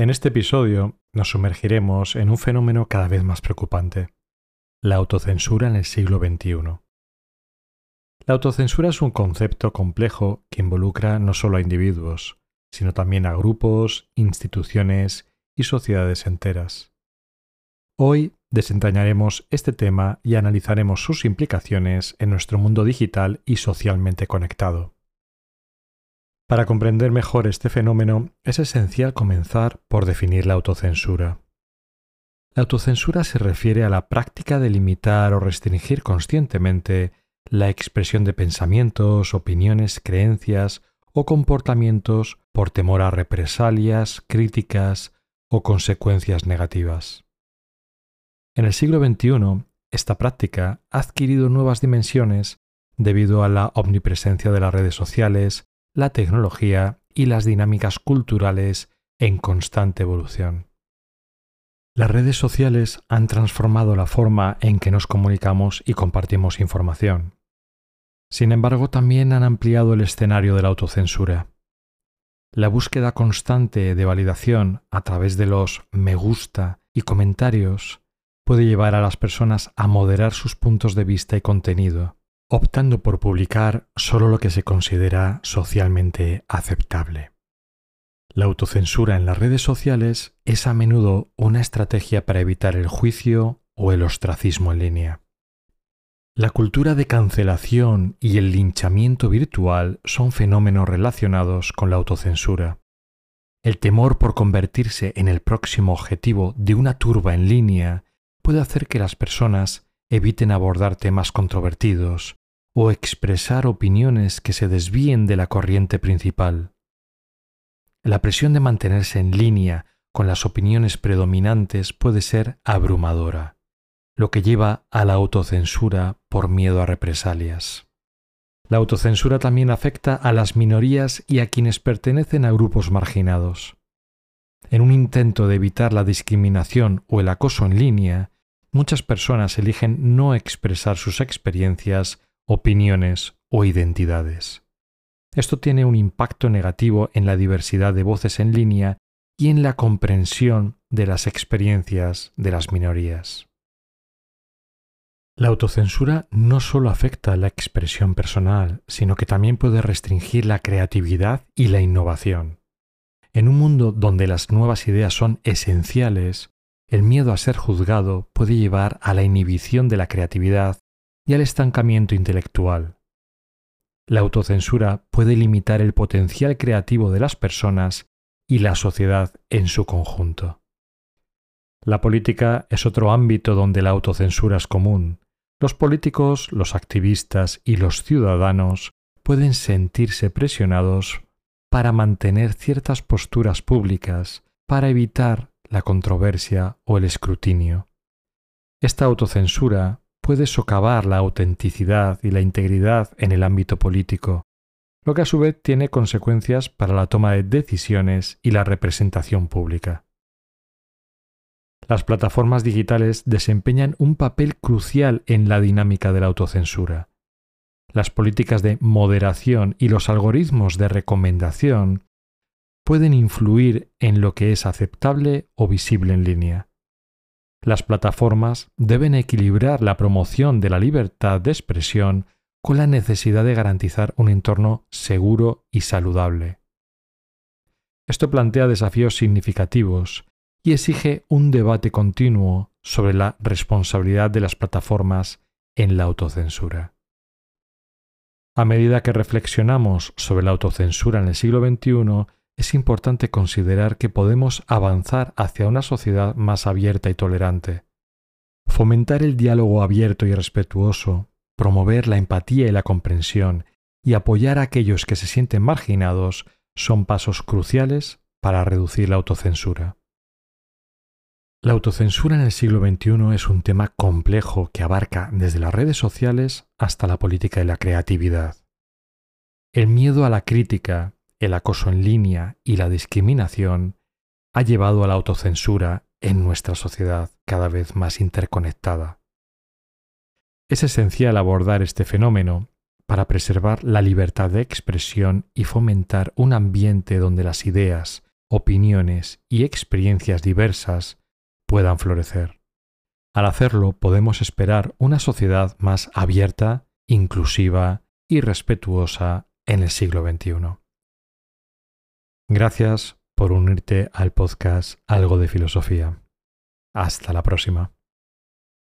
En este episodio nos sumergiremos en un fenómeno cada vez más preocupante, la autocensura en el siglo XXI. La autocensura es un concepto complejo que involucra no solo a individuos, sino también a grupos, instituciones y sociedades enteras. Hoy desentrañaremos este tema y analizaremos sus implicaciones en nuestro mundo digital y socialmente conectado. Para comprender mejor este fenómeno es esencial comenzar por definir la autocensura. La autocensura se refiere a la práctica de limitar o restringir conscientemente la expresión de pensamientos, opiniones, creencias o comportamientos por temor a represalias, críticas o consecuencias negativas. En el siglo XXI, esta práctica ha adquirido nuevas dimensiones debido a la omnipresencia de las redes sociales, la tecnología y las dinámicas culturales en constante evolución. Las redes sociales han transformado la forma en que nos comunicamos y compartimos información. Sin embargo, también han ampliado el escenario de la autocensura. La búsqueda constante de validación a través de los me gusta y comentarios puede llevar a las personas a moderar sus puntos de vista y contenido, optando por publicar solo lo que se considera socialmente aceptable. La autocensura en las redes sociales es a menudo una estrategia para evitar el juicio o el ostracismo en línea. La cultura de cancelación y el linchamiento virtual son fenómenos relacionados con la autocensura. El temor por convertirse en el próximo objetivo de una turba en línea puede hacer que las personas eviten abordar temas controvertidos o expresar opiniones que se desvíen de la corriente principal. La presión de mantenerse en línea con las opiniones predominantes puede ser abrumadora, lo que lleva a la autocensura por miedo a represalias. La autocensura también afecta a las minorías y a quienes pertenecen a grupos marginados. En un intento de evitar la discriminación o el acoso en línea, muchas personas eligen no expresar sus experiencias, opiniones o identidades. Esto tiene un impacto negativo en la diversidad de voces en línea y en la comprensión de las experiencias de las minorías. La autocensura no solo afecta la expresión personal, sino que también puede restringir la creatividad y la innovación. En un mundo donde las nuevas ideas son esenciales, el miedo a ser juzgado puede llevar a la inhibición de la creatividad y al estancamiento intelectual. La autocensura puede limitar el potencial creativo de las personas y la sociedad en su conjunto. La política es otro ámbito donde la autocensura es común. Los políticos, los activistas y los ciudadanos pueden sentirse presionados para mantener ciertas posturas públicas para evitar la controversia o el escrutinio. Esta autocensura puede socavar la autenticidad y la integridad en el ámbito político, lo que a su vez tiene consecuencias para la toma de decisiones y la representación pública. Las plataformas digitales desempeñan un papel crucial en la dinámica de la autocensura. Las políticas de moderación y los algoritmos de recomendación pueden influir en lo que es aceptable o visible en línea. Las plataformas deben equilibrar la promoción de la libertad de expresión con la necesidad de garantizar un entorno seguro y saludable. Esto plantea desafíos significativos y exige un debate continuo sobre la responsabilidad de las plataformas en la autocensura. A medida que reflexionamos sobre la autocensura en el siglo XXI, es importante considerar que podemos avanzar hacia una sociedad más abierta y tolerante. Fomentar el diálogo abierto y respetuoso, promover la empatía y la comprensión, y apoyar a aquellos que se sienten marginados son pasos cruciales para reducir la autocensura. La autocensura en el siglo XXI es un tema complejo que abarca desde las redes sociales hasta la política y la creatividad. El miedo a la crítica el acoso en línea y la discriminación ha llevado a la autocensura en nuestra sociedad cada vez más interconectada. Es esencial abordar este fenómeno para preservar la libertad de expresión y fomentar un ambiente donde las ideas, opiniones y experiencias diversas puedan florecer. Al hacerlo podemos esperar una sociedad más abierta, inclusiva y respetuosa en el siglo XXI. Gracias por unirte al podcast Algo de Filosofía. Hasta la próxima.